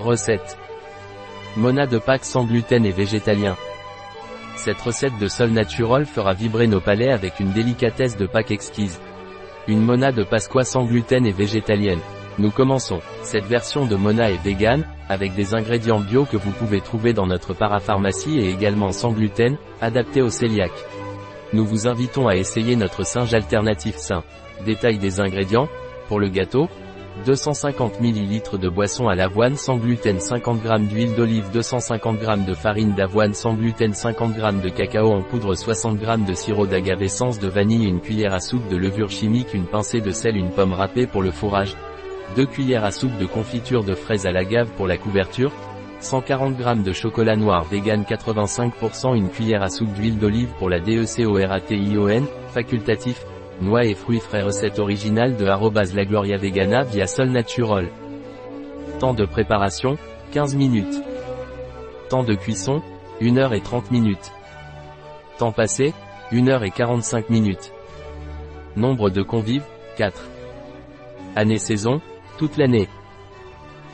Recette. Mona de Pâques sans gluten et végétalien. Cette recette de sol natural fera vibrer nos palais avec une délicatesse de Pâques exquise. Une Mona de Pasqua sans gluten et végétalienne. Nous commençons. Cette version de Mona est vegan, avec des ingrédients bio que vous pouvez trouver dans notre parapharmacie et également sans gluten, adapté au cœliaque. Nous vous invitons à essayer notre singe alternatif sain. Détail des ingrédients. Pour le gâteau, 250 ml de boisson à l'avoine sans gluten 50 g d'huile d'olive 250 g de farine d'avoine sans gluten 50 g de cacao en poudre 60 g de sirop d'agave essence de vanille une cuillère à soupe de levure chimique une pincée de sel une pomme râpée pour le fourrage 2 cuillères à soupe de confiture de fraises à l'agave pour la couverture 140 g de chocolat noir vegan 85% une cuillère à soupe d'huile d'olive pour la DECORATION, facultatif Noix et fruits frais recette originale de la Gloria Vegana via Sol Natural. Temps de préparation, 15 minutes. Temps de cuisson, 1 heure et 30 minutes. Temps passé, 1 heure et 45 minutes. Nombre de convives, 4. Année-saison, toute l'année.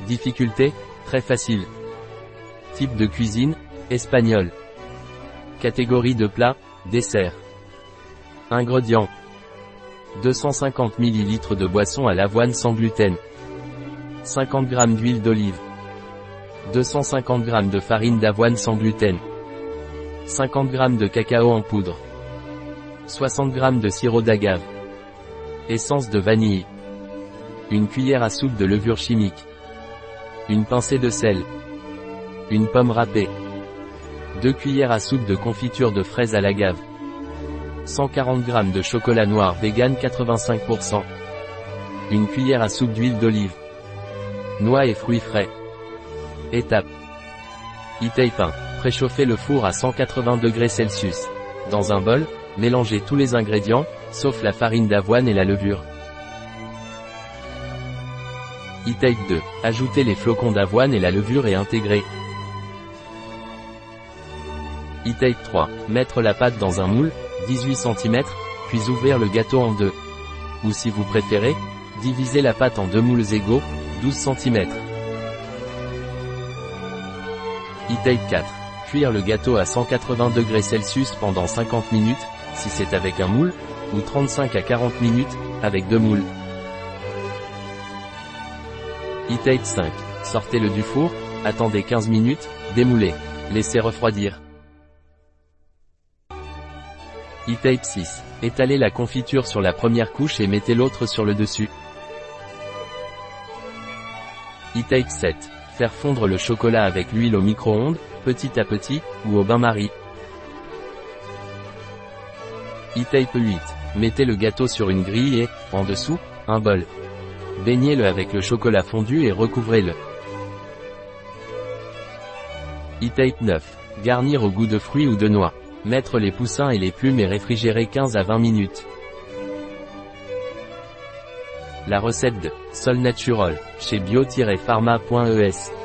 Difficulté, très facile. Type de cuisine, espagnol. Catégorie de plat, dessert. Ingrédients. 250 ml de boisson à l'avoine sans gluten, 50 g d'huile d'olive, 250 g de farine d'avoine sans gluten, 50 g de cacao en poudre, 60 g de sirop d'agave, essence de vanille, une cuillère à soupe de levure chimique, une pincée de sel, une pomme râpée, 2 cuillères à soupe de confiture de fraises à l'agave, 140 g de chocolat noir vegan 85%. Une cuillère à soupe d'huile d'olive. Noix et fruits frais. Étape. e 1. Préchauffez le four à 180 degrés Celsius. Dans un bol, mélangez tous les ingrédients, sauf la farine d'avoine et la levure. e 2. Ajoutez les flocons d'avoine et la levure et intégrez. e 3. Mettre la pâte dans un moule, 18 cm, puis ouvrir le gâteau en deux. Ou si vous préférez, diviser la pâte en deux moules égaux, 12 cm. e 4. Cuire le gâteau à 180 degrés Celsius pendant 50 minutes, si c'est avec un moule, ou 35 à 40 minutes, avec deux moules. e 5. Sortez-le du four, attendez 15 minutes, démoulez. Laissez refroidir e 6. Étalez la confiture sur la première couche et mettez l'autre sur le dessus. e 7. Faire fondre le chocolat avec l'huile au micro-ondes, petit à petit, ou au bain-marie. e 8. Mettez le gâteau sur une grille et, en dessous, un bol. Baignez-le avec le chocolat fondu et recouvrez-le. e 9. Garnir au goût de fruits ou de noix. Mettre les poussins et les plumes et réfrigérer 15 à 20 minutes. La recette de Sol Natural chez bio-pharma.es